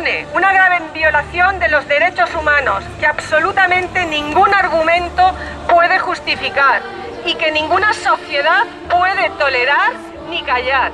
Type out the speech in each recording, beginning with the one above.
supone una grave violación de los derechos humanos que absolutamente ningún argumento puede justificar y que ninguna sociedad puede tolerar ni callar.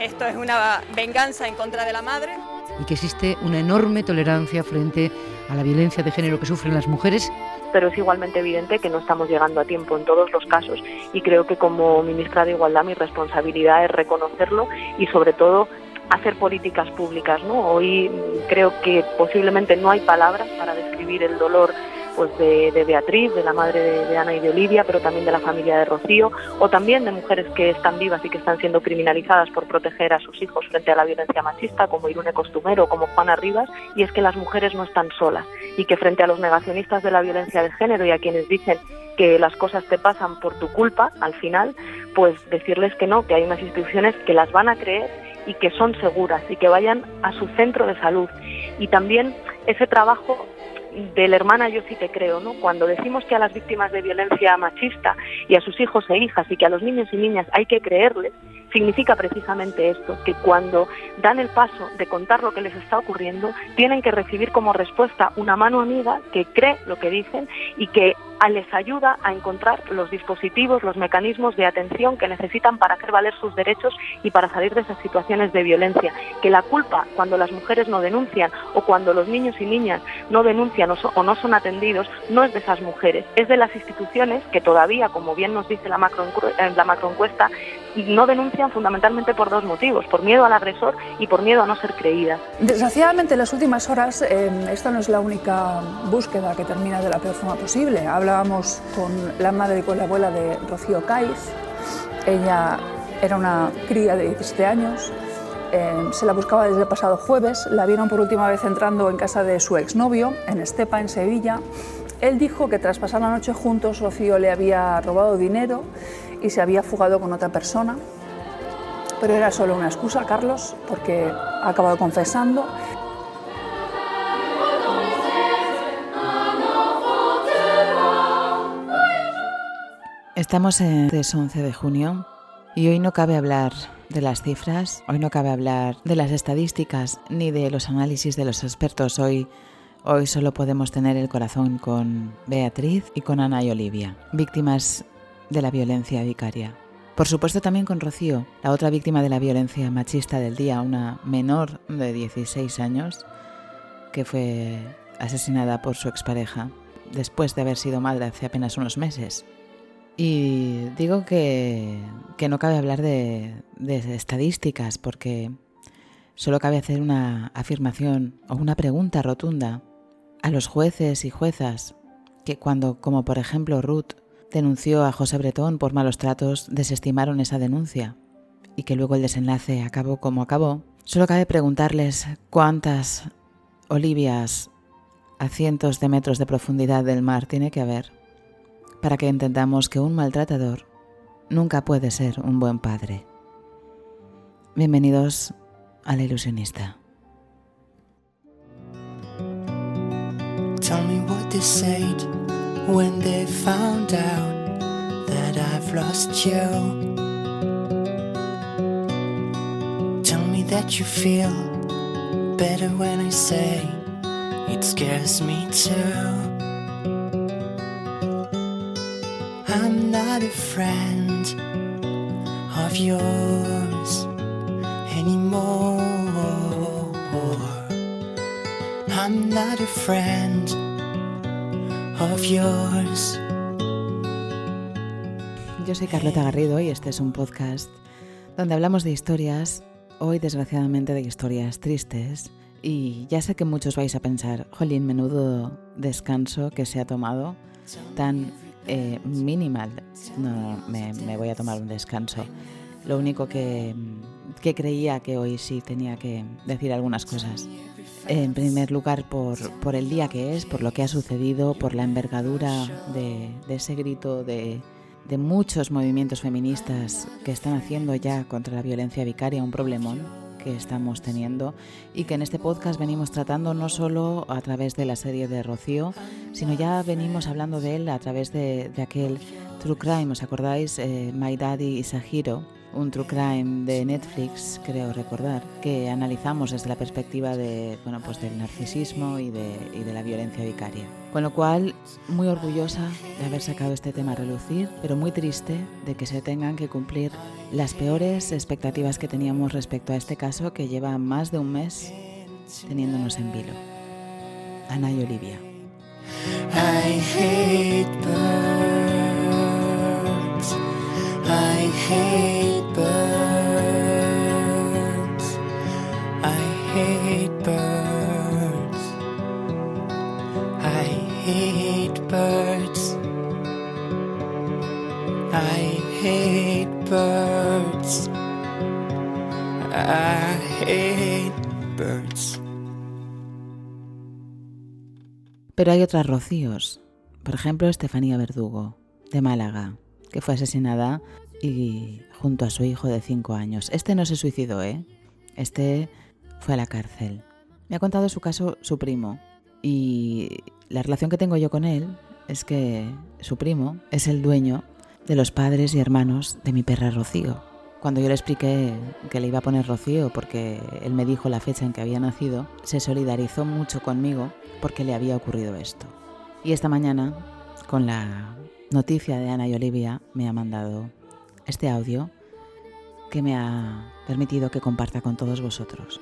Esto es una venganza en contra de la madre. Y que existe una enorme tolerancia frente a la violencia de género que sufren las mujeres. Pero es igualmente evidente que no estamos llegando a tiempo en todos los casos y creo que como ministra de Igualdad mi responsabilidad es reconocerlo y sobre todo hacer políticas públicas. ¿no? Hoy creo que posiblemente no hay palabras para describir el dolor pues de, Beatriz, de la madre de, Ana y de Olivia, pero también de la familia de Rocío, o también de mujeres que están vivas y que están siendo criminalizadas por proteger a sus hijos frente a la violencia machista, como Irune Costumero, como Juana Rivas, y es que las mujeres no están solas y que frente a los negacionistas de la violencia de género y a quienes dicen que las cosas te pasan por tu culpa, al final, pues decirles que no, que hay unas instituciones que las van a creer y que son seguras y que vayan a su centro de salud. Y también ese trabajo de la hermana yo sí te creo, ¿no? Cuando decimos que a las víctimas de violencia machista y a sus hijos e hijas y que a los niños y niñas hay que creerles, significa precisamente esto, que cuando dan el paso de contar lo que les está ocurriendo, tienen que recibir como respuesta una mano amiga que cree lo que dicen y que les ayuda a encontrar los dispositivos, los mecanismos de atención que necesitan para hacer valer sus derechos y para salir de esas situaciones de violencia. Que la culpa, cuando las mujeres no denuncian o cuando los niños y niñas no denuncian o, no son atendidos, no es de esas mujeres, es de las instituciones que todavía, como bien nos dice la, macro, la macroencuesta, no denuncian fundamentalmente por dos motivos, por miedo al agresor y por miedo a no ser creídas. Desgraciadamente en las últimas horas eh, esta no es la única búsqueda que termina de la peor forma posible. Hablábamos con la madre y con la abuela de Rocío Caiz. Ella era una cría de 17 años. Eh, se la buscaba desde el pasado jueves. La vieron por última vez entrando en casa de su exnovio, en Estepa, en Sevilla. Él dijo que tras pasar la noche juntos, Rocío le había robado dinero y se había fugado con otra persona. Pero era solo una excusa, Carlos, porque ha acabado confesando. Estamos en el 11 de junio y hoy no cabe hablar de las cifras, hoy no cabe hablar de las estadísticas ni de los análisis de los expertos. Hoy, hoy solo podemos tener el corazón con Beatriz y con Ana y Olivia, víctimas de la violencia vicaria. Por supuesto también con Rocío, la otra víctima de la violencia machista del día, una menor de 16 años que fue asesinada por su expareja después de haber sido madre hace apenas unos meses. Y digo que, que no cabe hablar de, de estadísticas porque solo cabe hacer una afirmación o una pregunta rotunda a los jueces y juezas que cuando, como por ejemplo Ruth, denunció a José Bretón por malos tratos, desestimaron esa denuncia y que luego el desenlace acabó como acabó, solo cabe preguntarles cuántas Olivias a cientos de metros de profundidad del mar tiene que haber para que entendamos que un maltratador nunca puede ser un buen padre. Bienvenidos al ilusionista. Tell me what when they found out that I've lost you. Tell me that you feel better when I say it scares me too. Yo soy Carlota Garrido y este es un podcast donde hablamos de historias, hoy desgraciadamente de historias tristes. Y ya sé que muchos vais a pensar, jolín, menudo descanso que se ha tomado, tan eh, minimal. No, me, voy a tomar un descanso. Lo único que, que creía que hoy sí tenía que decir algunas cosas. En primer lugar, por, el día que es, por lo que ha sucedido, por la envergadura de, ese grito de, muchos movimientos feministas que están haciendo ya contra la violencia vicaria un problemón estamos teniendo y que en este podcast venimos tratando no solo a través de la serie de Rocío, sino ya venimos hablando de él a través de, aquel True Crime, ¿os acordáis? Eh, My Daddy is a un True Crime de Netflix, creo recordar, que analizamos desde la perspectiva de, bueno, pues del narcisismo y de, y de la violencia vicaria. Con lo cual, muy orgullosa de haber sacado este tema a relucir, pero muy triste de que se tengan que cumplir las peores expectativas que teníamos respecto a este caso que lleva más de un mes teniéndonos en vilo. Ana y Olivia. I hate. I hate birds. I hate birds. I hate birds. I hate birds. I hate birds. Pero hay otras rocíos. Por ejemplo, Estefanía Verdugo, de Málaga, que fue asesinada y junto a su hijo de 5 años. Este no se suicidó, ¿eh? Este fue a la cárcel. Me ha contado su caso su primo y la relación que tengo yo con él es que su primo es el dueño de los padres y hermanos de mi perra Rocío. Cuando yo le expliqué que le iba a poner Rocío porque él me dijo la fecha en que había nacido, se solidarizó mucho conmigo porque le había ocurrido esto. Y esta mañana, con la noticia de Ana y Olivia, me ha mandado este audio que me ha permitido que comparta con todos vosotros.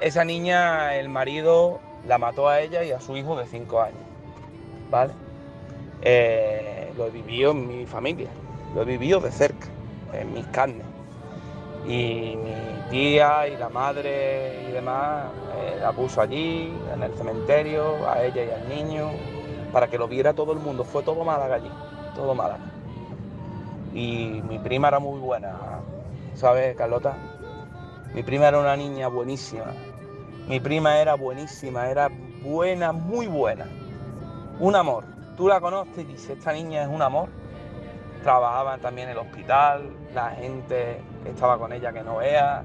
Esa niña, el marido la mató a ella y a su hijo de 5 años, ¿vale? Eh, lo he vivido en mi familia, lo he vivido de cerca, en mis carnes. Y mi tía y la madre y demás eh, la puso allí, en el cementerio, a ella y al niño, para que lo viera todo el mundo. Fue todo Málaga allí, todo Málaga. Y mi prima era muy buena, ¿sabes, Carlota? Mi prima era una niña buenísima. Mi prima era buenísima, era buena, muy buena. Un amor. Tú la conoces y dices, esta niña es un amor. Trabajaba también en el hospital, la gente estaba con ella que no vea.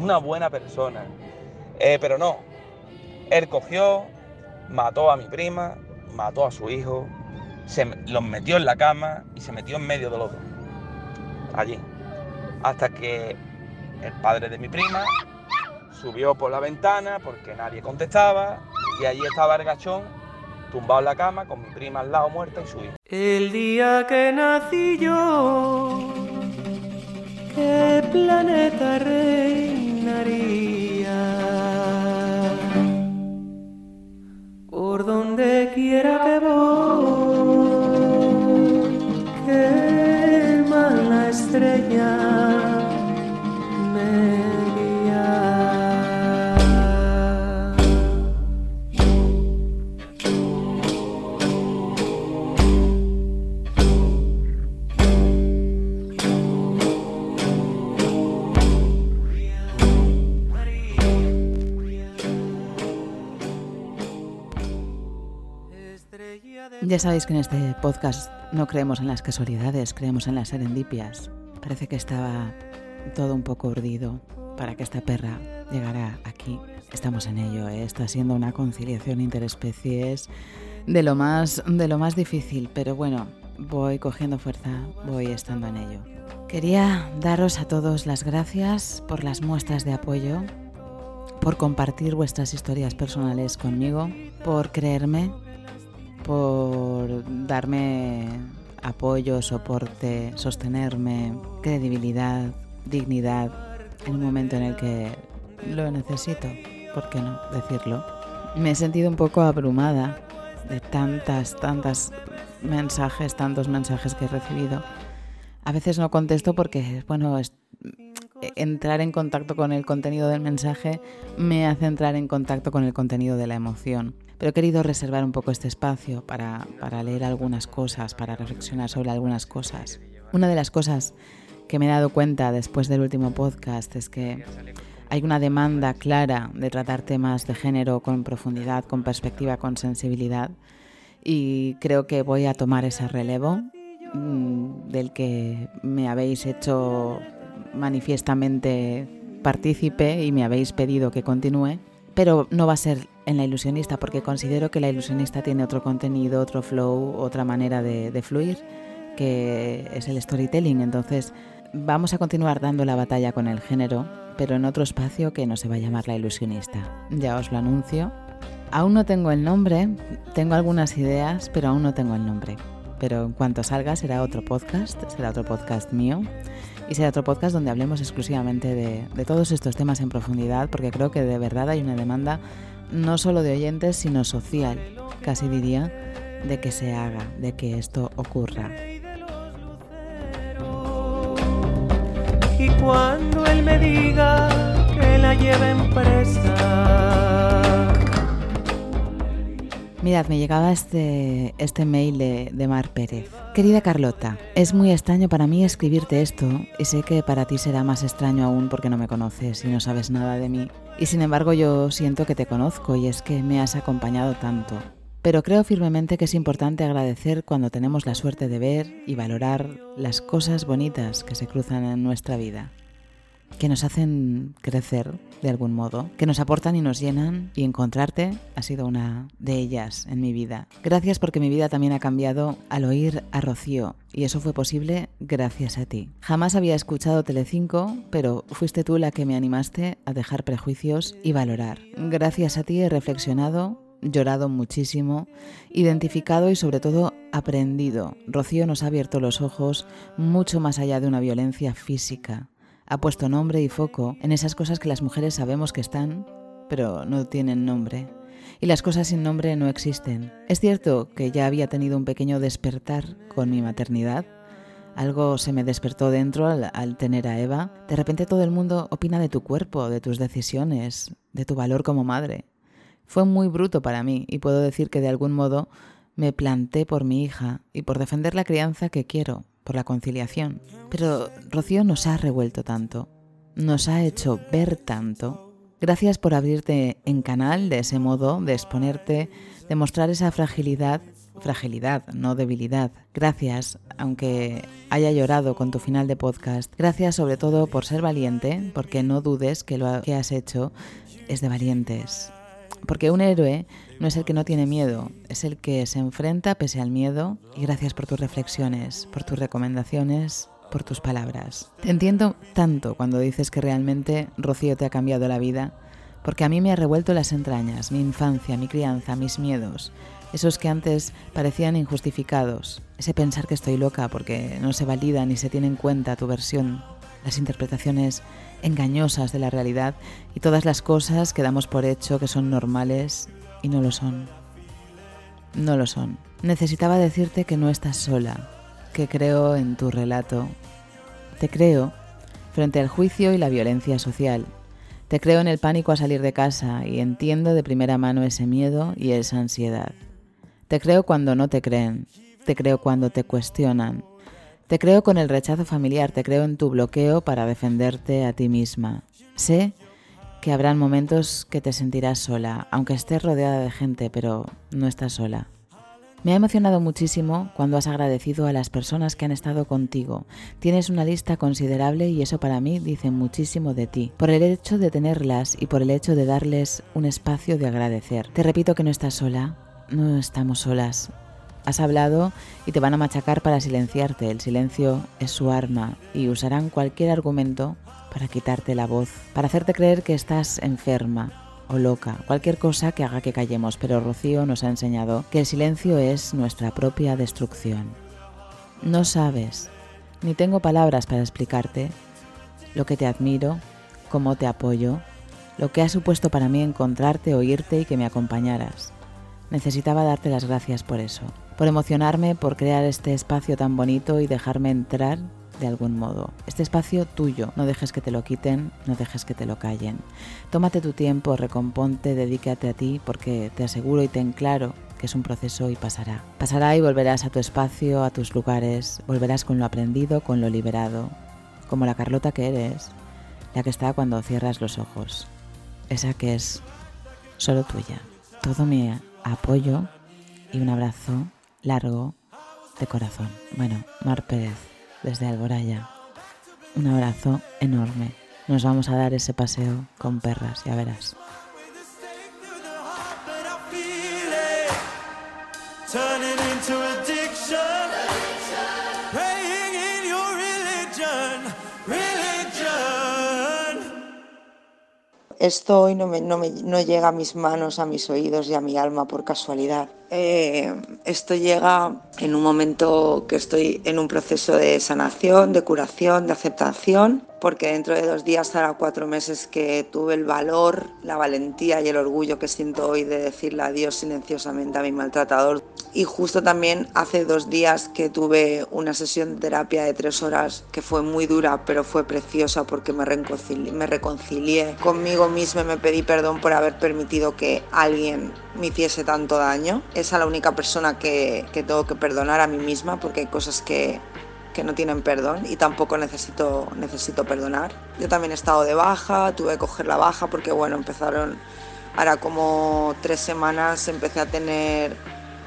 Una buena persona. Eh, pero no, él cogió, mató a mi prima, mató a su hijo, se los metió en la cama y se metió en medio de los dos. Allí. Hasta que el padre de mi prima subió por la ventana porque nadie contestaba y allí estaba el gachón tumbado en la cama con mi prima al lado muerta y su hijo. El día que nací yo, ¿qué planeta reinaría? Donde quiera que Ya sabéis que en este podcast no creemos en las casualidades, creemos en las serendipias. Parece que estaba todo un poco urdido para que esta perra llegara aquí. Estamos en ello, ¿eh? está siendo una conciliación interespecies de lo más de lo más difícil, pero bueno, voy cogiendo fuerza, voy estando en ello. Quería daros a todos las gracias por las muestras de apoyo, por compartir vuestras historias personales conmigo, por creerme por darme apoyo, soporte, sostenerme, credibilidad, dignidad en un momento en el que lo necesito, ¿por qué no decirlo? Me he sentido un poco abrumada de tantas, tantas mensajes, tantos mensajes que he recibido. A veces no contesto porque, bueno, entrar en contacto con el contenido del mensaje me hace entrar en contacto con el contenido de la emoción pero he querido reservar un poco este espacio para, leer algunas cosas, para reflexionar sobre algunas cosas. Una de las cosas que me he dado cuenta después del último podcast es que hay una demanda clara de tratar temas de género con profundidad, con perspectiva, con sensibilidad y creo que voy a tomar ese relevo mm, del que me habéis hecho manifiestamente partícipe y me habéis pedido que continúe, pero no va a ser en la ilusionista porque considero que la ilusionista tiene otro contenido, otro flow, otra manera de, fluir que es el storytelling. Entonces vamos a continuar dando la batalla con el género, pero en otro espacio que no se va a llamar La Ilusionista. Ya os lo anuncio. Aún no tengo el nombre, tengo algunas ideas, pero aún no tengo el nombre. Pero en cuanto salga será otro podcast, será otro podcast mío y será otro podcast donde hablemos exclusivamente de, de todos estos temas en profundidad, porque creo que de verdad hay una demanda no solo de oyentes, sino social, casi diría, de que se haga, de que esto ocurra. Y cuando él me diga que la lleven presa. Mirad, me llegaba este, este mail de, de Mar Pérez. Querida Carlota, es muy extraño para mí escribirte esto y sé que para ti será más extraño aún porque no me conoces y no sabes nada de mí. Y sin embargo yo siento que te conozco y es que me has acompañado tanto. Pero creo firmemente que es importante agradecer cuando tenemos la suerte de ver y valorar las cosas bonitas que se cruzan en nuestra vida que nos hacen crecer de algún modo, que nos aportan y nos llenan y encontrarte ha sido una de ellas en mi vida. Gracias porque mi vida también ha cambiado al oír a Rocío y eso fue posible gracias a ti. Jamás había escuchado Telecinco, pero fuiste tú la que me animaste a dejar prejuicios y valorar. Gracias a ti he reflexionado llorado muchísimo, identificado y sobre todo aprendido. Rocío nos ha abierto los ojos mucho más allá de una violencia física ha puesto nombre y foco en esas cosas que las mujeres sabemos que están, pero no tienen nombre. Y las cosas sin nombre no existen. Es cierto que ya había tenido un pequeño despertar con mi maternidad. Algo se me despertó dentro al, tener a Eva. De repente todo el mundo opina de tu cuerpo, de tus decisiones, de tu valor como madre. Fue muy bruto para mí y puedo decir que de algún modo me planté por mi hija y por defender la crianza que quiero, por la conciliación. Pero Rocío nos ha revuelto tanto, nos ha hecho ver tanto. Gracias por abrirte en canal de ese modo, de exponerte, de mostrar esa fragilidad, fragilidad, no debilidad. Gracias, aunque haya llorado con tu final de podcast. Gracias sobre todo por ser valiente, porque no dudes que lo que has hecho es de valientes. Porque un héroe no es el que no tiene miedo, es el que se enfrenta pese al miedo y gracias por tus reflexiones, por tus recomendaciones, por tus palabras. Te entiendo tanto cuando dices que realmente Rocío te ha cambiado la vida, porque a mí me ha revuelto las entrañas, mi infancia, mi crianza, mis miedos, esos que antes parecían injustificados, ese pensar que estoy loca porque no se valida ni se tiene en cuenta tu versión, las interpretaciones engañosas de la realidad y todas las cosas que damos por hecho que son normales y no lo son. No lo son. Necesitaba decirte que no estás sola, que creo en tu relato. Te creo frente al juicio y la violencia social. Te creo en el pánico a salir de casa y entiendo de primera mano ese miedo y esa ansiedad. Te creo cuando no te creen, te creo cuando te cuestionan. Te creo con el rechazo familiar, te creo en tu bloqueo para defenderte a ti misma. Sé que habrán momentos que te sentirás sola, aunque estés rodeada de gente, pero no estás sola. Me ha emocionado muchísimo cuando has agradecido a las personas que han estado contigo. Tienes una lista considerable y eso para mí dice muchísimo de ti, por el hecho de tenerlas y por el hecho de darles un espacio de agradecer. Te repito que no estás sola, no estamos solas. Has hablado y te van a machacar para silenciarte. El silencio es su arma y usarán cualquier argumento para quitarte la voz, para hacerte creer que estás enferma o loca, cualquier cosa que haga que callemos, pero Rocío nos ha enseñado que el silencio es nuestra propia destrucción. No sabes, ni tengo palabras para explicarte lo que te admiro, cómo te apoyo, lo que ha supuesto para mí encontrarte, oírte y que me acompañaras. Necesitaba darte las gracias por eso, por emocionarme, por crear este espacio tan bonito y dejarme entrar de algún modo. Este espacio tuyo, no dejes que te lo quiten, no dejes que te lo callen. Tómate tu tiempo, recomponte, dedícate a ti, porque te aseguro y ten claro que es un proceso y pasará. Pasará y volverás a tu espacio, a tus lugares, volverás con lo aprendido, con lo liberado, como la Carlota que eres, la que está cuando cierras los ojos, esa que es solo tuya. Todo mi apoyo y un abrazo largo de corazón. Bueno, Mar Pérez desde Alboraya. Un abrazo enorme. Nos vamos a dar ese paseo con perras, ya verás. Esto hoy no, me, no, me, no llega a mis manos, a mis oídos y a mi alma por casualidad. Eh, esto llega en un momento que estoy en un proceso de sanación, de curación, de aceptación, porque dentro de dos días hará cuatro meses que tuve el valor, la valentía y el orgullo que siento hoy de decirle adiós silenciosamente a mi maltratador. Y justo también hace dos días que tuve una sesión de terapia de tres horas que fue muy dura, pero fue preciosa porque me reconcilié, me reconcilié conmigo misma me pedí perdón por haber permitido que alguien me hiciese tanto daño. Es a la única persona que, que tengo que perdonar a mí misma porque hay cosas que, que no tienen perdón y tampoco necesito, necesito perdonar. Yo también he estado de baja, tuve que coger la baja porque bueno, empezaron, ahora como tres semanas empecé a tener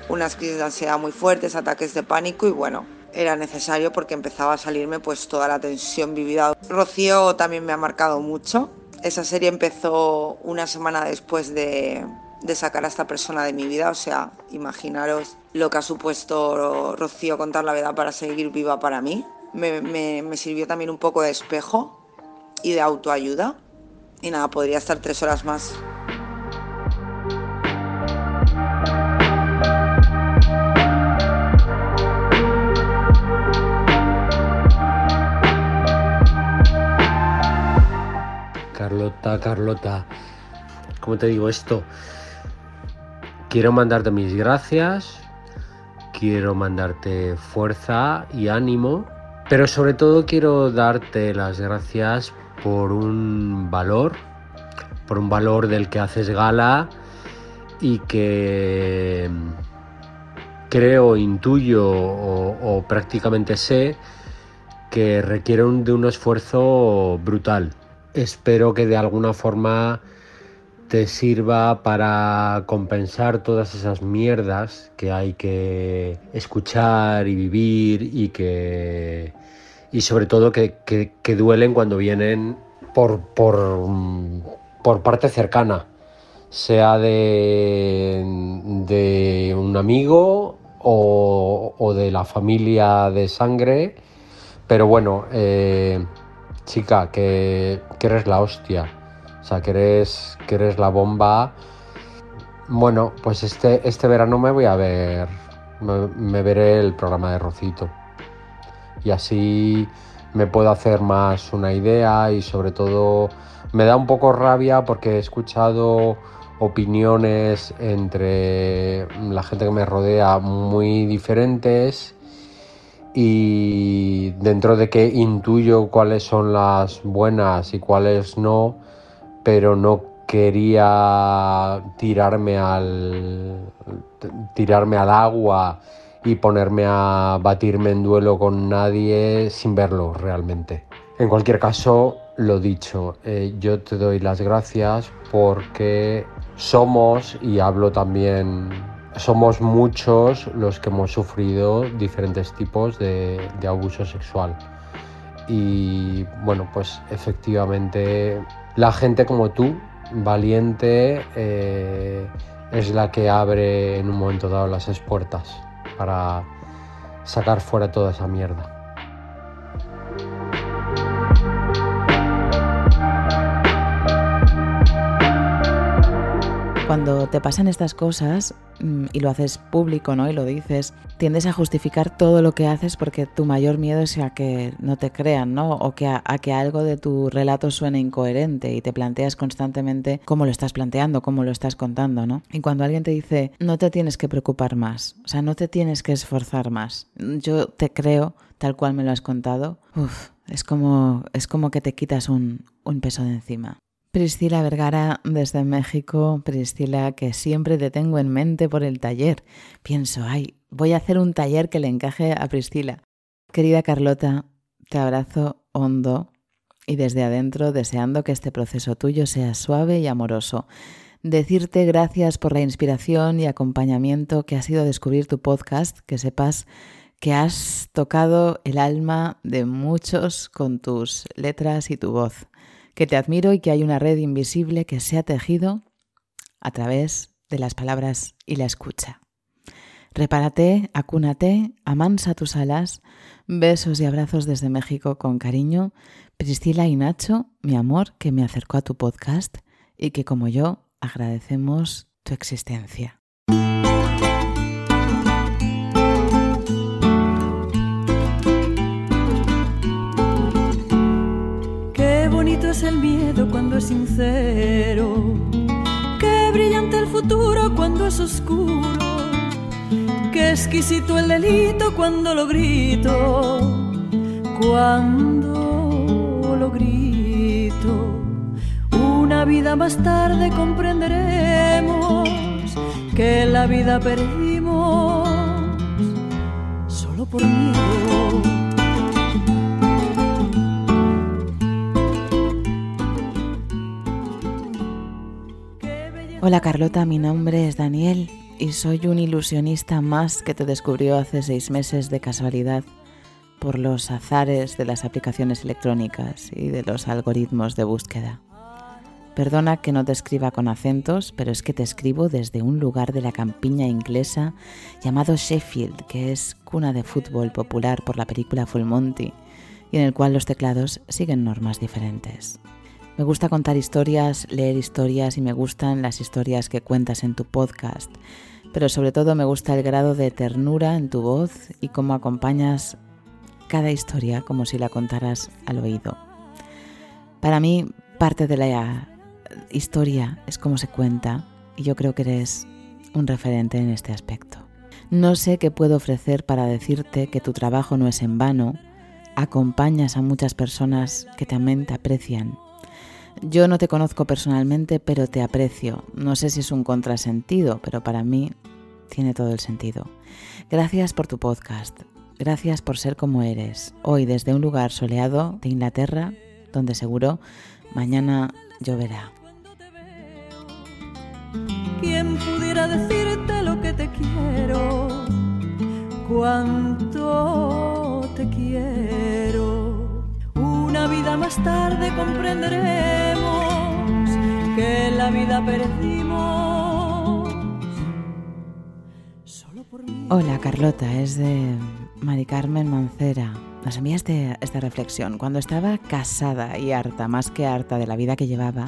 unas crisis de ansiedad muy fuertes, ataques de pánico y bueno, era necesario porque empezaba a salirme pues toda la tensión vivida. Rocío también me ha marcado mucho. Esa serie empezó una semana después de, de sacar a esta persona de mi vida, o sea, imaginaros lo que ha supuesto Rocío contar la verdad para seguir viva para mí. Me, me, me, sirvió también un poco de espejo y de autoayuda. Y nada, podría estar tres horas más. Carlota, Carlota, ¿cómo te digo esto? Quiero mandarte mis gracias, quiero mandarte fuerza y ánimo, pero sobre todo quiero darte las gracias por un valor, por un valor del que haces gala y que creo, intuyo o, prácticamente sé que requiere un, de un esfuerzo brutal. Espero que de alguna forma te sirva para compensar todas esas mierdas que hay que escuchar y vivir y que y sobre todo que, que, duelen cuando vienen por, por, por, parte cercana, sea de, de un amigo o, o, de la familia de sangre, pero bueno, eh, chica, que, que eres la hostia o sea, que eres, la bomba. Bueno, pues este, este verano me voy a ver, me veré el programa de Rocito. Y así me puedo hacer más una idea y sobre todo me da un poco rabia porque he escuchado opiniones entre la gente que me rodea muy diferentes y dentro de que intuyo cuáles son las buenas y cuáles no, pero no quería tirarme al tirarme al agua y ponerme a batirme en duelo con nadie sin verlo realmente. En cualquier caso, lo dicho, eh, yo te doy las gracias porque somos, y hablo también, somos muchos los que hemos sufrido diferentes tipos de, de abuso sexual. Y bueno, pues efectivamente la gente como tú, valiente, eh, es la que abre en un momento dado las puertas para sacar fuera toda esa mierda. Cuando te pasan estas cosas mm, y lo haces público, ¿no? Y lo dices, tiendes a justificar todo lo que haces porque tu mayor miedo es a que no te crean, ¿no? O que a, que algo de tu relato suene incoherente y te planteas constantemente cómo lo estás planteando, cómo lo estás contando, ¿no? Y cuando alguien te dice, no te tienes que preocupar más, o sea, no te tienes que esforzar más, yo te creo tal cual me lo has contado, es como, es como que te quitas un, un peso de encima. Priscila Vergara desde México, Priscila que siempre te tengo en mente por el taller. Pienso, ay, voy a hacer un taller que le encaje a Priscila. Querida Carlota, te abrazo hondo y desde adentro deseando que este proceso tuyo sea suave y amoroso. Decirte gracias por la inspiración y acompañamiento que ha sido descubrir tu podcast, que sepas que has tocado el alma de muchos con tus letras y tu voz que te admiro y que hay una red invisible que se ha tejido a través de las palabras y la escucha. Repárate, acúnate, amansa tus alas, besos y abrazos desde México con cariño, Priscila y Nacho, mi amor, que me acercó a tu podcast y que como yo agradecemos tu existencia. El miedo cuando es sincero. Qué brillante el futuro cuando es oscuro. Qué exquisito el delito cuando lo grito. Cuando lo grito. Una vida más tarde comprenderemos que la vida perdimos solo por miedo. Hola Carlota, mi nombre es Daniel y soy un ilusionista más que te descubrió hace seis meses de casualidad por los azares de las aplicaciones electrónicas y de los algoritmos de búsqueda. Perdona que no te escriba con acentos, pero es que te escribo desde un lugar de la campiña inglesa llamado Sheffield, que es cuna de fútbol popular por la película Full Monty, y en el cual los teclados siguen normas diferentes. Me gusta contar historias, leer historias y me gustan las historias que cuentas en tu podcast, pero sobre todo me gusta el grado de ternura en tu voz y cómo acompañas cada historia como si la contaras al oído. Para mí, parte de la historia es cómo se cuenta y yo creo que eres un referente en este aspecto. No sé qué puedo ofrecer para decirte que tu trabajo no es en vano, acompañas a muchas personas que también te aprecian yo no te conozco personalmente, pero te aprecio. No sé si es un contrasentido, pero para mí tiene todo el sentido. Gracias por tu podcast. Gracias por ser como eres. Hoy desde un lugar soleado de Inglaterra, donde seguro mañana lloverá. ¿Quién pudiera decirte lo que te quiero? Cuánto te quiero. Una vida más tarde comprenderemos que la vida perdimos. Hola Carlota, es de Mari Carmen Mancera. Nos enviaste esta reflexión. Cuando estaba casada y harta, más que harta de la vida que llevaba,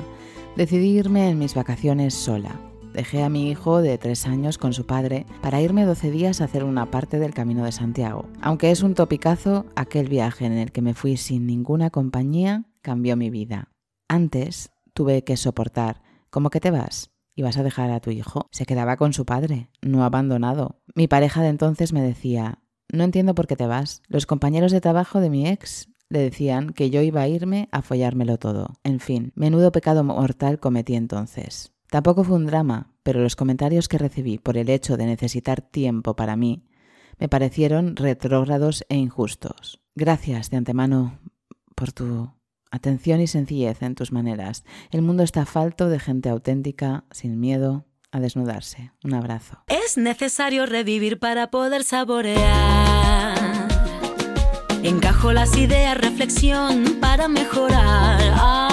decidí irme en mis vacaciones sola. Dejé a mi hijo de tres años con su padre para irme 12 días a hacer una parte del Camino de Santiago. Aunque es un topicazo, aquel viaje en el que me fui sin ninguna compañía cambió mi vida. Antes tuve que soportar, ¿cómo que te vas? ¿Y vas a dejar a tu hijo? Se quedaba con su padre, no abandonado. Mi pareja de entonces me decía, no entiendo por qué te vas. Los compañeros de trabajo de mi ex le decían que yo iba a irme a follármelo todo. En fin, menudo pecado mortal cometí entonces. Tampoco fue un drama, pero los comentarios que recibí por el hecho de necesitar tiempo para mí me parecieron retrógrados e injustos. Gracias de antemano por tu atención y sencillez en tus maneras. El mundo está falto de gente auténtica, sin miedo a desnudarse. Un abrazo. Es necesario revivir para poder saborear. Encajo las ideas, reflexión para mejorar.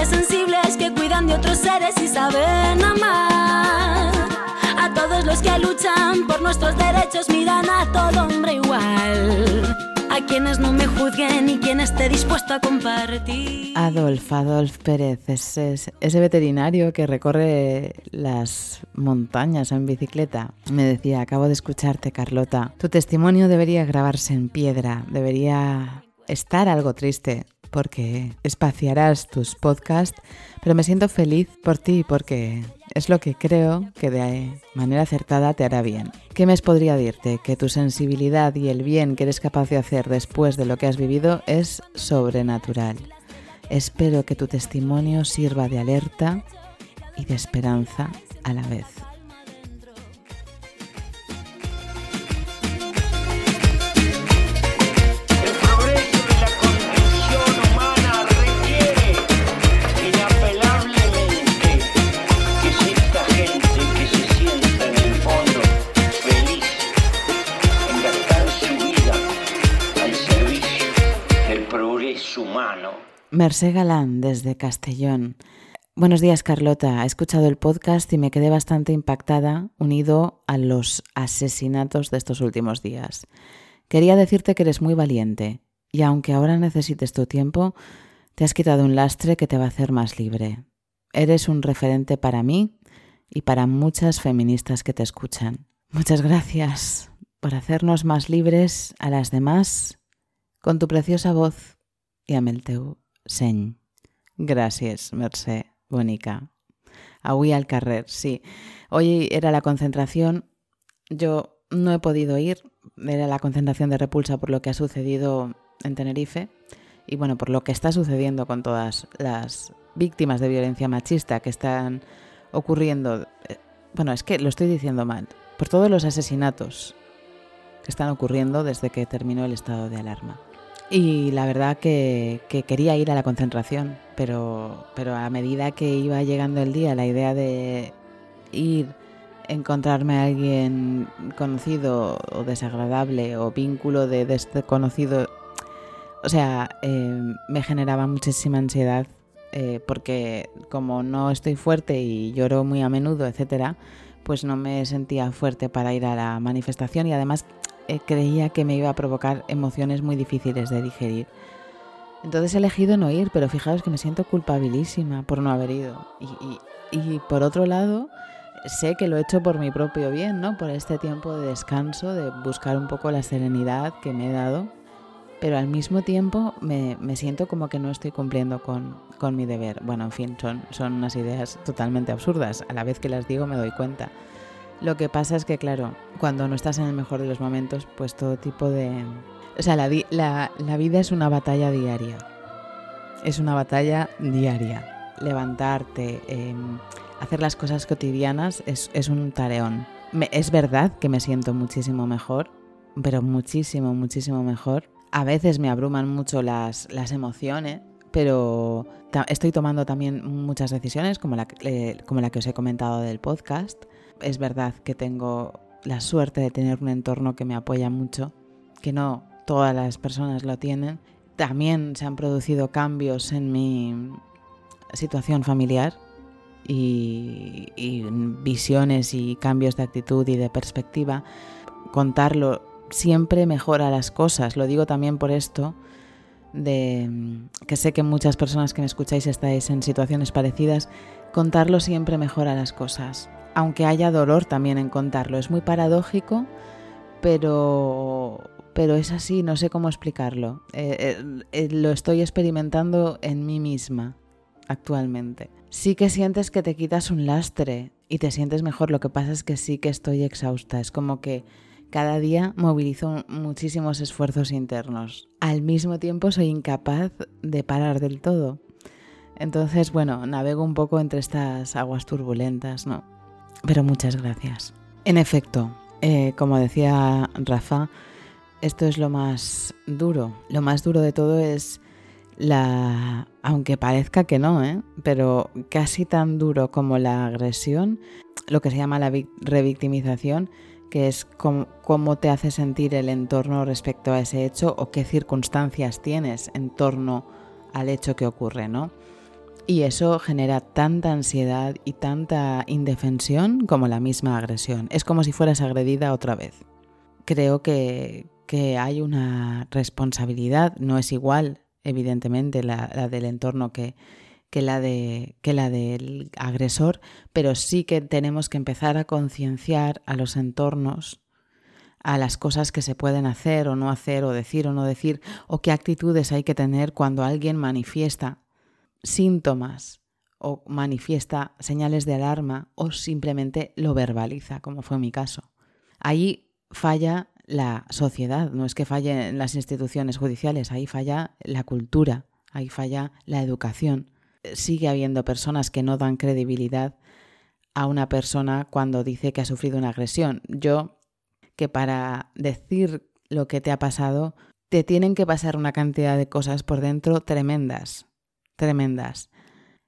Seres sensibles que cuidan de otros seres y saben amar. A todos los que luchan por nuestros derechos miran a todo hombre igual. A quienes no me juzguen y quien esté dispuesto a compartir. Adolf, Adolf Pérez, ese veterinario que recorre las montañas en bicicleta, me decía, acabo de escucharte Carlota, tu testimonio debería grabarse en piedra, debería estar algo triste, porque espaciarás tus podcasts, pero me siento feliz por ti porque es lo que creo que de manera acertada te hará bien. ¿Qué mes podría decirte? Que tu sensibilidad y el bien que eres capaz de hacer después de lo que has vivido es sobrenatural. Espero que tu testimonio sirva de alerta y de esperanza a la vez. Mercé Galán, desde Castellón. Buenos días, Carlota. He escuchado el podcast y me quedé bastante impactada, unido a los asesinatos de estos últimos días. Quería decirte que eres muy valiente, y aunque ahora necesites tu tiempo, te has quitado un lastre que te va a hacer más libre. Eres un referente para mí y para muchas feministas que te escuchan. Muchas gracias por hacernos más libres a las demás con tu preciosa voz y amb el teu seny. Gràcies, Mercè, bonica. Avui al carrer, sí. Hoy era la concentración. Yo no he podido ir. Era la concentración de repulsa por lo que ha sucedido en Tenerife y bueno, por lo que está sucediendo con todas las víctimas de violencia machista que están ocurriendo. eh, Bueno, es que lo estoy diciendo mal. Por todos los asesinatos que están ocurriendo desde que terminó el estado de alarma. Y la verdad que, que quería ir a la concentración, pero, pero a medida que iba llegando el día, la idea de ir, encontrarme a alguien conocido o desagradable o vínculo de desconocido, o sea, eh, me generaba muchísima ansiedad eh, porque como no estoy fuerte y lloro muy a menudo, etcétera, pues no me sentía fuerte para ir a la manifestación. Y además eh, creía que me iba a provocar emociones muy difíciles de digerir. Entonces he elegido no ir, pero fijaos que me siento culpabilísima por no haber ido. Y, por otro lado, sé que lo he hecho por mi propio bien, ¿no? Por este tiempo de descanso, de buscar un poco la serenidad que me he dado. Pero al mismo tiempo me, me siento como que no estoy cumpliendo con, con mi deber. Bueno, en fin, son, son unas ideas totalmente absurdas. A la vez que las digo me doy cuenta. Lo que pasa es que, claro, cuando no estás en el mejor de los momentos, pues todo tipo de... O sea, la, vida es una batalla diaria. Es una batalla diaria. Levantarte, em, hacer las cosas cotidianas es, un tareón. Es verdad que me siento muchísimo mejor, pero muchísimo, muchísimo mejor. A veces me abruman mucho las, las emociones, pero estoy tomando también muchas decisiones, como la, eh, como la que os he comentado del podcast. Es verdad que tengo la suerte de tener un entorno que me apoya mucho, que no todas las personas lo tienen. También se han producido cambios en mi situación familiar y, visiones y cambios de actitud y de perspectiva. Contarlo siempre mejora las cosas. Lo digo también por esto de que sé que muchas personas que me escucháis estáis en situaciones parecidas. Contarlo siempre mejora las cosas. Aunque haya dolor también en contarlo. Es muy paradójico, pero, pero es así, no sé cómo explicarlo. Eh, eh, eh, lo estoy experimentando en mí misma actualmente. Sí que sientes que te quitas un lastre y te sientes mejor, lo que pasa es que sí que estoy exhausta, es como que cada día movilizo muchísimos esfuerzos internos. Al mismo tiempo soy incapaz de parar del todo. Entonces, bueno, navego un poco entre estas aguas turbulentas, ¿no? Pero muchas gracias. En efecto, eh, como decía Rafa, esto es lo más duro. Lo más duro de todo es la... aunque parezca que no, ¿eh? pero casi tan duro como la agresión, lo que se llama la vic- revictimización, que es cómo, cómo te hace sentir el entorno respecto a ese hecho o qué circunstancias tienes en torno al hecho que ocurre, ¿no? Y eso genera tanta ansiedad y tanta indefensión como la misma agresión. Es como si fueras agredida otra vez. Creo que, hay una responsabilidad, no es igual, evidentemente, la, la del entorno que, que, la de, que la del agresor, pero sí que tenemos que empezar a concienciar a los entornos a las cosas que se pueden hacer o no hacer o decir o no decir o qué actitudes hay que tener cuando alguien manifiesta síntomas o manifiesta señales de alarma o simplemente lo verbaliza, como fue mi caso. Ahí falla la sociedad, no es que falle en las instituciones judiciales, ahí falla la cultura, ahí falla la educación. Sigue habiendo personas que no dan credibilidad a una persona cuando dice que ha sufrido una agresión. Yo, que para decir lo que te ha pasado, te tienen que pasar una cantidad de cosas por dentro tremendas, tremendas.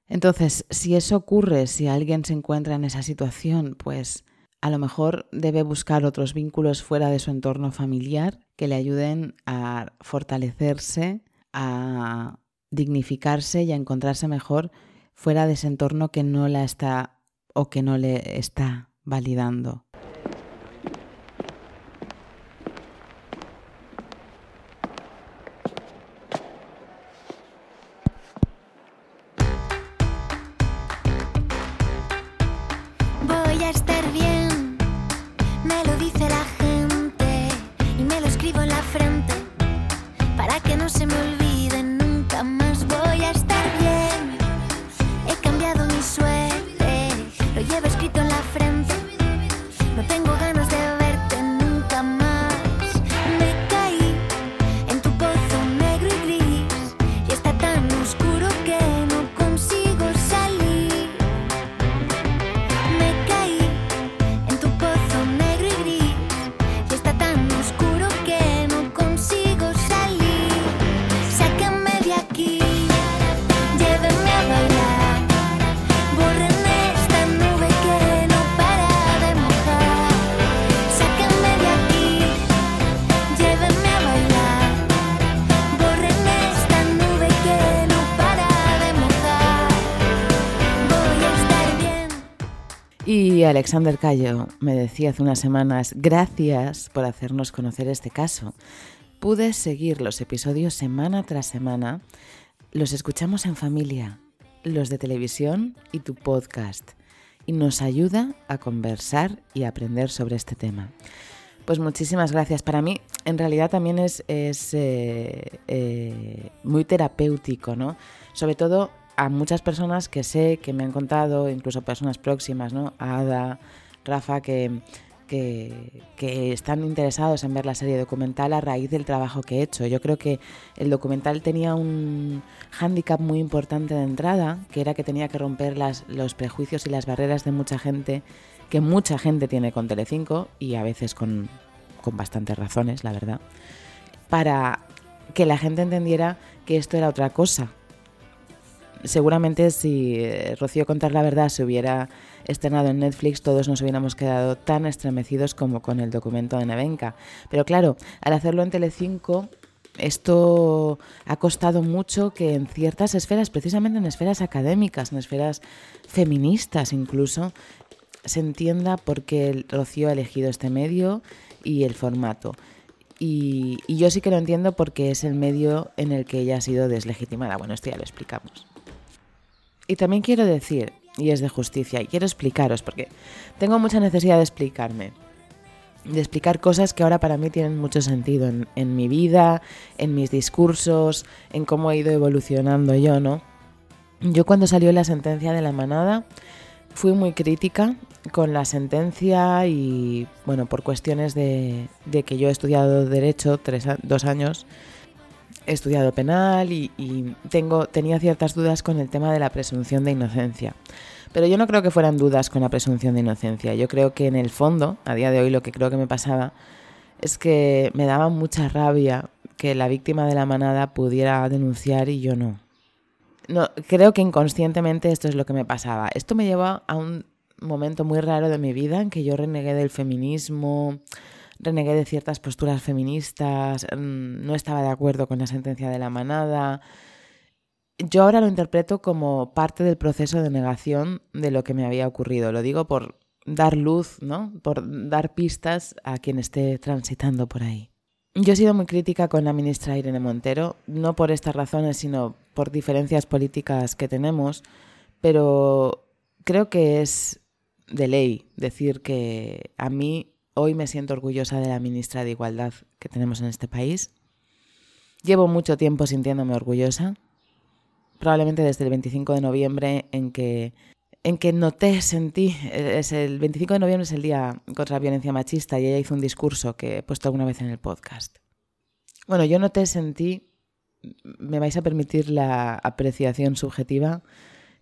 Entonces, si eso ocurre, si alguien se encuentra en esa situación, pues a lo mejor debe buscar otros vínculos fuera de su entorno familiar que le ayuden a fortalecerse, a dignificarse y a encontrarse mejor fuera de ese entorno que no la está o que no le está validando. Y Alexander Cayo me decía hace unas semanas, gracias por hacernos conocer este caso. Pude seguir los episodios semana tras semana. Los escuchamos en familia, los de televisión y tu podcast. Y nos ayuda a conversar y aprender sobre este tema. Pues muchísimas gracias. Para mí, en realidad, también es, es, eh, eh, muy terapéutico, ¿no? Sobre todo a muchas personas que sé que me han contado, incluso personas próximas, ¿no? A Ada, Rafa, que, que, están interesados en ver la serie documental a raíz del trabajo que he hecho. Yo creo que el documental tenía un hándicap muy importante de entrada, que era que tenía que romper las, los prejuicios y las barreras de mucha gente, que mucha gente tiene con Telecinco y a veces con, con bastantes razones, la verdad, para que la gente entendiera que esto era otra cosa. Seguramente si eh, Rocío Contar la Verdad se hubiera estrenado en Netflix, todos nos hubiéramos quedado tan estremecidos como con el documento de Nevenka. Pero claro, al hacerlo en Telecinco, esto ha costado mucho que en ciertas esferas, precisamente en esferas académicas, en esferas feministas incluso, se entienda por qué Rocío ha elegido este medio y el formato. Y, y yo sí que lo entiendo porque es el medio en el que ella ha sido deslegitimada. Bueno, esto ya lo explicamos. Y también quiero decir, y es de justicia, y quiero explicaros, porque tengo mucha necesidad de explicarme, de explicar cosas que ahora para mí tienen mucho sentido en, mi vida, en mis discursos, en cómo he ido evolucionando yo, ¿no? Yo cuando salió la sentencia de la manada fui muy crítica con la sentencia y, bueno, por cuestiones de, de que yo he estudiado Derecho tres, dos años, he estudiado penal y, y tengo, tenía ciertas dudas con el tema de la presunción de inocencia. Pero yo no creo que fueran dudas con la presunción de inocencia. Yo creo que en el fondo, a día de hoy, lo que creo que me pasaba es que me daba mucha rabia que la víctima de la manada pudiera denunciar y yo no. No, creo que inconscientemente esto es lo que me pasaba. Esto me lleva a un momento muy raro de mi vida en que yo renegué del feminismo, renegué de ciertas posturas feministas, mm, no estaba de acuerdo con la sentencia de la manada. Yo ahora lo interpreto como parte del proceso de negación de lo que me había ocurrido. Lo digo por dar luz, ¿no? Por dar pistas a quien esté transitando por ahí. Yo he sido muy crítica con la ministra Irene Montero, no por estas razones, sino por diferencias políticas que tenemos, pero creo que es de ley decir que a mí hoy me siento orgullosa de la ministra de Igualdad que tenemos en este país. Llevo mucho tiempo sintiéndome orgullosa, probablemente desde el 25 de noviembre en que en que noté, sentí, es el 25 de noviembre es el día contra la violencia machista y ella hizo un discurso que he puesto alguna vez en el podcast. Bueno, yo noté, sentí, me vais a permitir la apreciación subjetiva,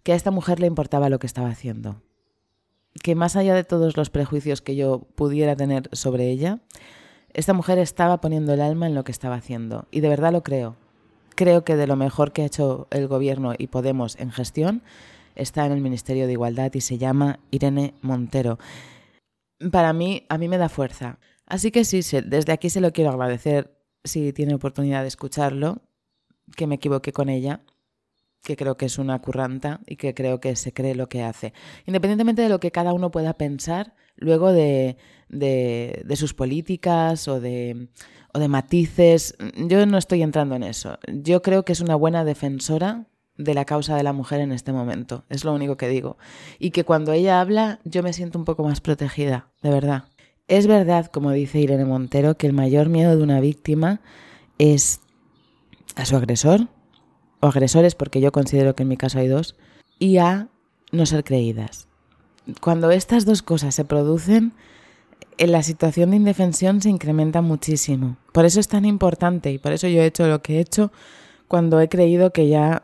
que a esta mujer le importaba lo que estaba haciendo. Que más allá de todos los prejuicios que yo pudiera tener sobre ella, esta mujer estaba poniendo el alma en lo que estaba haciendo. Y de verdad lo creo. Creo que de lo mejor que ha hecho el gobierno y Podemos en gestión está en el Ministerio de Igualdad y se llama Irene Montero. Para mí, a mí me da fuerza. Así que sí, desde aquí se lo quiero agradecer si tiene oportunidad de escucharlo, que me equivoqué con ella, que creo que es una curranta y que creo que se cree lo que hace. Independientemente de lo que cada uno pueda pensar luego de, de, sus políticas o de, o de matices, yo no estoy entrando en eso. Yo creo que es una buena defensora de la causa de la mujer en este momento, es lo único que digo. Y que cuando ella habla yo me siento un poco más protegida, de verdad. Es verdad, como dice Irene Montero, que el mayor miedo de una víctima es a su agresor, o agresores, porque yo considero que en mi caso hay dos, y a no ser creídas. Cuando estas dos cosas se producen, en la situación de indefensión se incrementa muchísimo. Por eso es tan importante y por eso yo he hecho lo que he hecho cuando he creído que ya,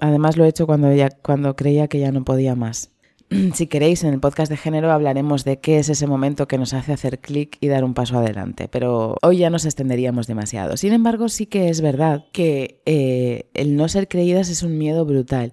además lo he hecho cuando, ya, cuando creía que ya no podía más. Si queréis, en el podcast de género hablaremos de qué es ese momento que nos hace hacer clic y dar un paso adelante, pero hoy ya nos extenderíamos demasiado. Sin embargo, sí que es verdad que eh, el no ser creídas es un miedo brutal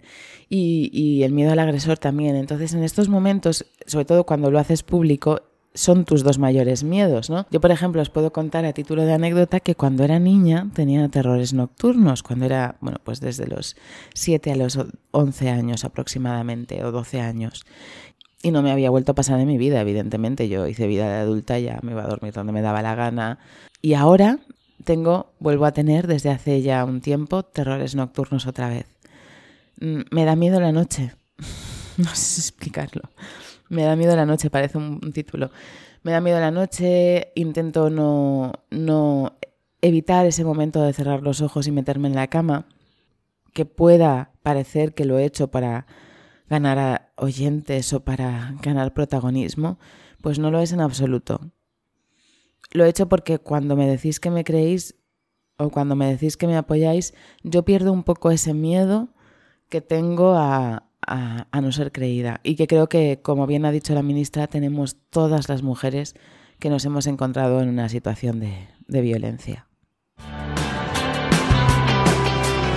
y, y el miedo al agresor también. Entonces, en estos momentos, sobre todo cuando lo haces público, son tus dos mayores miedos, ¿no? Yo, por ejemplo, os puedo contar a título de anécdota que cuando era niña tenía terrores nocturnos, cuando era, bueno, pues desde los 7 a los 11 años aproximadamente, o 12 años. Y no me había vuelto a pasar en mi vida, evidentemente. Yo hice vida de adulta, ya me iba a dormir donde me daba la gana. Y ahora tengo, vuelvo a tener desde hace ya un tiempo, terrores nocturnos otra vez. Mm, Me da miedo la noche. No sé explicarlo. Me da miedo la noche, parece un, título. Me da miedo la noche, intento no, no evitar ese momento de cerrar los ojos y meterme en la cama, que pueda parecer que lo he hecho para ganar a oyentes o para ganar protagonismo, pues no lo es en absoluto. Lo he hecho porque cuando me decís que me creéis o cuando me decís que me apoyáis, yo pierdo un poco ese miedo que tengo a, a, a no ser creída. Y que creo que, como bien ha dicho la ministra, tenemos todas las mujeres que nos hemos encontrado en una situación de, de violencia.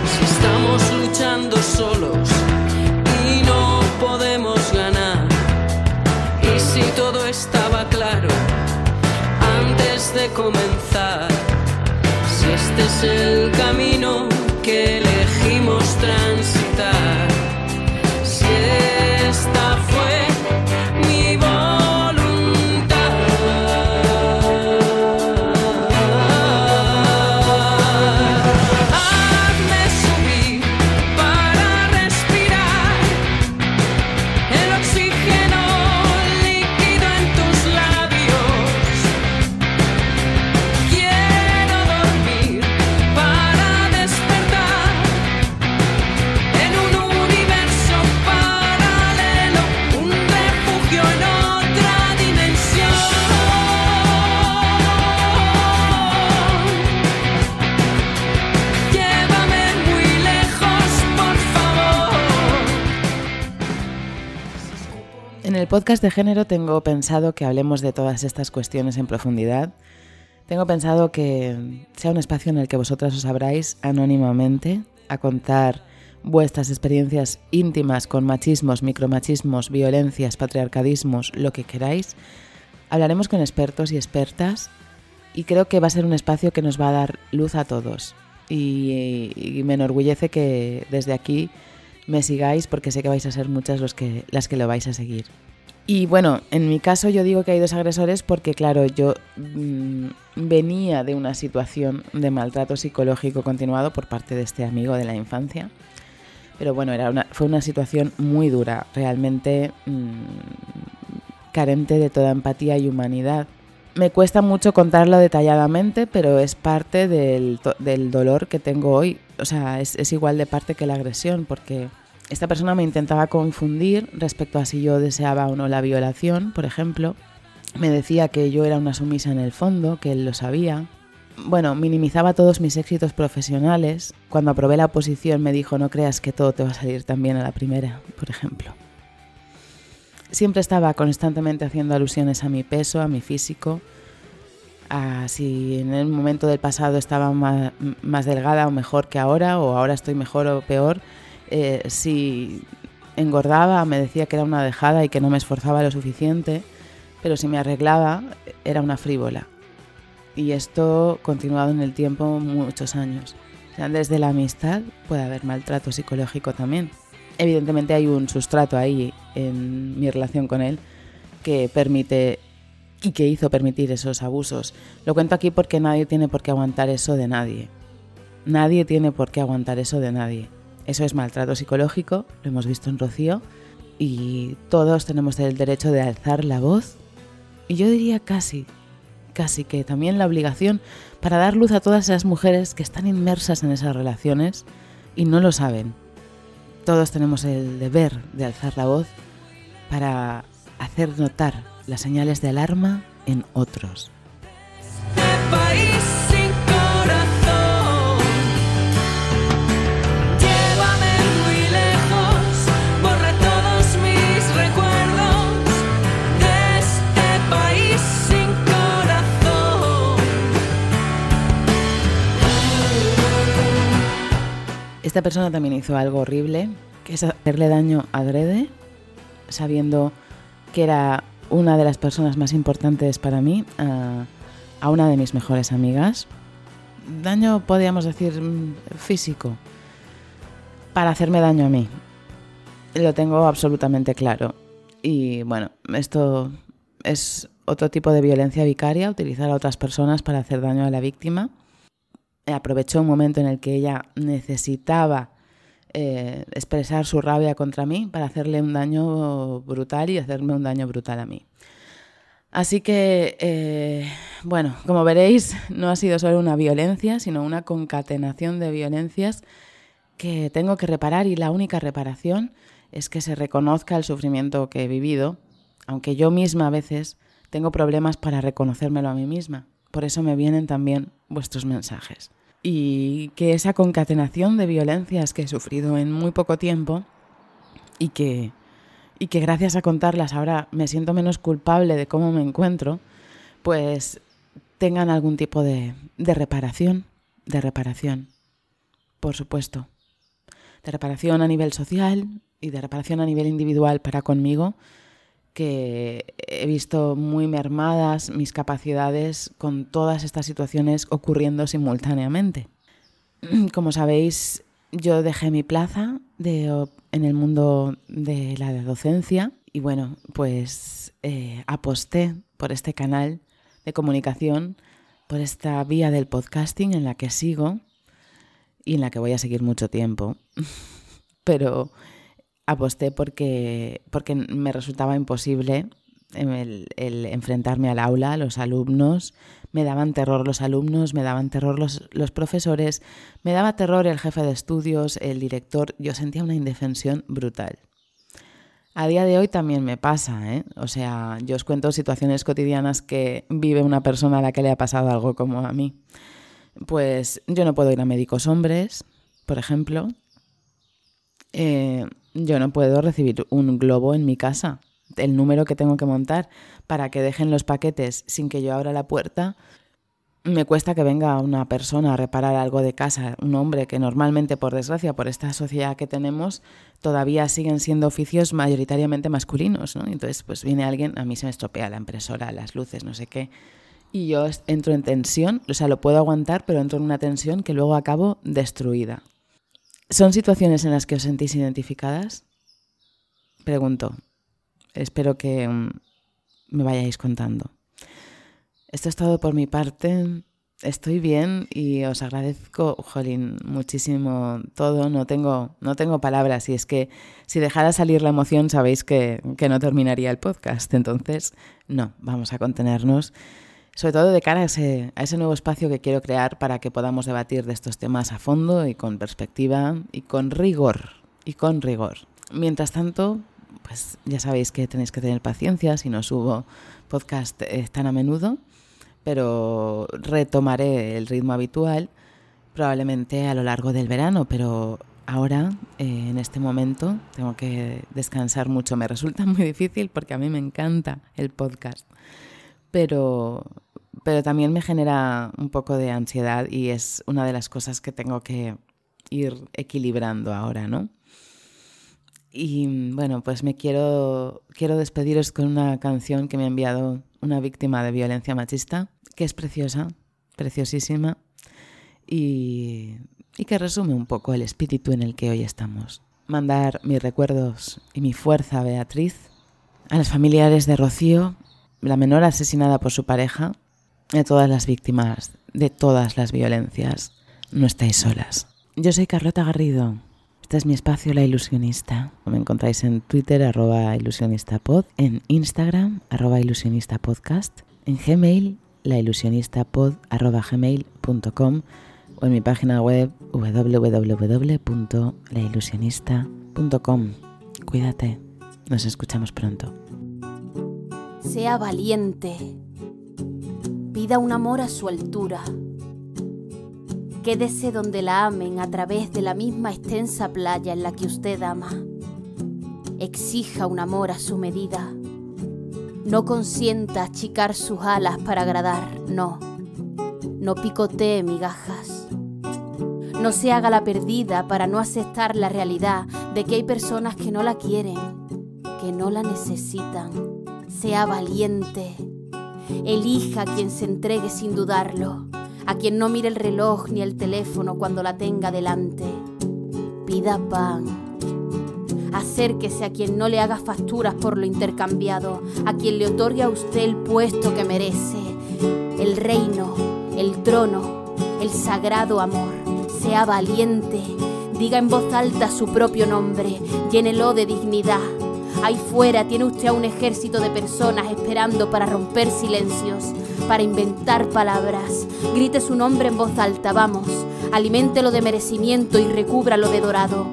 Si estamos luchando solos y no podemos ganar, y si todo estaba claro antes de comenzar, si este es el camino que elegimos transitar, podcast de género tengo pensado que hablemos de todas estas cuestiones en profundidad. Tengo pensado que sea un espacio en el que vosotras os abráis anónimamente a contar vuestras experiencias íntimas con machismos, micromachismos, violencias, patriarcadismos, lo que queráis. Hablaremos con expertos y expertas y creo que va a ser un espacio que nos va a dar luz a todos. Y, y me enorgullece que desde aquí me sigáis porque sé que vais a ser muchas los que, las que lo vais a seguir. Y bueno, en mi caso yo digo que hay dos agresores porque claro, yo mm, venía de una situación de maltrato psicológico continuado por parte de este amigo de la infancia. Pero bueno, era una, fue una situación muy dura, realmente mm, carente de toda empatía y humanidad. Me cuesta mucho contarlo detalladamente, pero es parte del, del dolor que tengo hoy. O sea, es, es igual de parte que la agresión, porque esta persona me intentaba confundir respecto a si yo deseaba o no la violación, por ejemplo. Me decía que yo era una sumisa en el fondo, que él lo sabía. Bueno, minimizaba todos mis éxitos profesionales. Cuando aprobé la oposición me dijo, no creas que todo te va a salir tan bien a la primera, por ejemplo. Siempre estaba constantemente haciendo alusiones a mi peso, a mi físico, a si en el momento del pasado estaba más, más delgada o mejor que ahora, o ahora estoy mejor o peor. Eh, si engordaba, me decía que era una dejada y que no me esforzaba lo suficiente, pero si me arreglaba, era una frívola. Y esto continuado en el tiempo muchos años. sea, desde la amistad puede haber maltrato psicológico también. Evidentemente hay un sustrato ahí en mi relación con él que permite y que hizo permitir esos abusos. Lo cuento aquí porque nadie tiene por qué aguantar eso de nadie. Nadie tiene por qué aguantar eso de nadie. Eso es maltrato psicológico, lo hemos visto en Rocío, y todos tenemos el derecho de alzar la voz. Y yo diría casi, casi que también la obligación para dar luz a todas esas mujeres que están inmersas en esas relaciones y no lo saben. Todos tenemos el deber de alzar la voz para hacer notar las señales de alarma en otros. Esta persona también hizo algo horrible, que es hacerle daño adrede, sabiendo que era una de las personas más importantes para mí, a, a una de mis mejores amigas. Daño, podríamos decir, mm, físico, para hacerme daño a mí. Lo tengo absolutamente claro. Y bueno, esto es otro tipo de violencia vicaria, utilizar a otras personas para hacer daño a la víctima. Aprovechó un momento en el que ella necesitaba eh, expresar su rabia contra mí para hacerle un daño brutal y hacerme un daño brutal a mí. Así que, eh, bueno, como veréis, no ha sido solo una violencia, sino una concatenación de violencias que tengo que reparar y la única reparación es que se reconozca el sufrimiento que he vivido, aunque yo misma a veces tengo problemas para reconocérmelo a mí misma. Por eso me vienen también vuestros mensajes y que esa concatenación de violencias que he sufrido en muy poco tiempo y que, y que gracias a contarlas ahora me siento menos culpable de cómo me encuentro, pues tengan algún tipo de, de reparación, de reparación, por supuesto, de reparación a nivel social y de reparación a nivel individual para conmigo, que he visto muy mermadas mis capacidades con todas estas situaciones ocurriendo simultáneamente. Como sabéis, yo dejé mi plaza de, en el mundo de la docencia y bueno, pues eh, aposté por este canal de comunicación, por esta vía del podcasting en la que sigo y en la que voy a seguir mucho tiempo. Pero aposté porque, porque me resultaba imposible el, el, enfrentarme al aula, los alumnos, me daban terror los alumnos, me daban terror los, los, profesores, me daba terror el jefe de estudios, el director, yo sentía una indefensión brutal. A día de hoy también me pasa, ¿eh? o sea, yo os cuento situaciones cotidianas que vive una persona a la que le ha pasado algo como a mí. Pues yo no puedo ir a médicos hombres, por ejemplo. Eh, yo no puedo recibir un globo en mi casa. El número que tengo que montar para que dejen los paquetes sin que yo abra la puerta, me cuesta que venga una persona a reparar algo de casa, un hombre que normalmente, por desgracia, por esta sociedad que tenemos, todavía siguen siendo oficios mayoritariamente masculinos, ¿no? Entonces, pues viene alguien, a mí se me estropea la impresora, las luces, no sé qué, y yo entro en tensión, o sea, lo puedo aguantar, pero entro en una tensión que luego acabo destruida. ¿Son situaciones en las que os sentís identificadas? Pregunto. Espero que um, me vayáis contando. Esto es todo por mi parte. Estoy bien y os agradezco, Jolín, muchísimo todo. No tengo, no tengo palabras y es que si dejara salir la emoción sabéis que, que no terminaría el podcast. Entonces, no, vamos a contenernos sobre todo de cara a ese, a ese, nuevo espacio que quiero crear para que podamos debatir de estos temas a fondo y con perspectiva y con rigor, y con rigor. Mientras tanto, pues ya sabéis que tenéis que tener paciencia si no subo podcast eh, tan a menudo, pero retomaré el ritmo habitual probablemente a lo largo del verano, pero ahora, eh, en este momento, tengo que descansar mucho. Me resulta muy difícil porque a mí me encanta el podcast pero, pero también me genera un poco de ansiedad y es una de las cosas que tengo que ir equilibrando ahora, ¿no? Y bueno, pues me quiero, quiero despediros con una canción que me ha enviado una víctima de violencia machista, que es preciosa, preciosísima, y, y que resume un poco el espíritu en el que hoy estamos. Mandar mis recuerdos y mi fuerza a Beatriz, a los familiares de Rocío, la menor asesinada por su pareja, a todas las víctimas de todas las violencias. No estáis solas. Yo soy Carlota Garrido. Este es mi espacio La Ilusionista. Me encontráis en Twitter, arroba ilusionistapod, en Instagram, arroba ilusionistapodcast, en Gmail, lailusionistapod, arroba gmail.com o en mi página web www.lailusionista.com. Cuídate. Nos escuchamos pronto. Sea valiente. Pida un amor a su altura. Quédese donde la amen a través de la misma extensa playa en la que usted ama. Exija un amor a su medida. No consienta achicar sus alas para agradar, no. No picotee migajas. No se haga la perdida para no aceptar la realidad de que hay personas que no la quieren, que no la necesitan. Sea valiente. Elija a quien se entregue sin dudarlo, a quien no mire el reloj ni el teléfono cuando la tenga delante. Pida pan. Acérquese a quien no le haga facturas por lo intercambiado, a quien le otorgue a usted el puesto que merece, el reino, el trono, el sagrado amor. Sea valiente, diga en voz alta su propio nombre, llénelo de dignidad. Ahí fuera tiene usted a un ejército de personas esperando para romper silencios, para inventar palabras. Grite su nombre en voz alta, vamos, aliméntelo de merecimiento y recúbralo de dorado.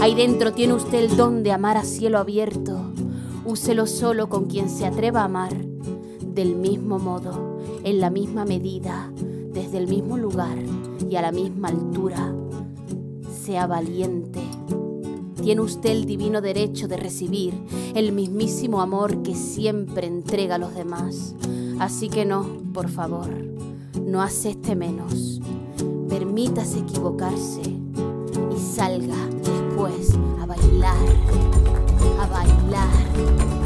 Ahí dentro tiene usted el don de amar a cielo abierto. Úselo solo con quien se atreva a amar, del mismo modo, en la misma medida, desde el mismo lugar y a la misma altura. Sea valiente tiene usted el divino derecho de recibir el mismísimo amor que siempre entrega a los demás. Así que no, por favor, no acepte este menos. Permítase equivocarse y salga después a bailar, a bailar.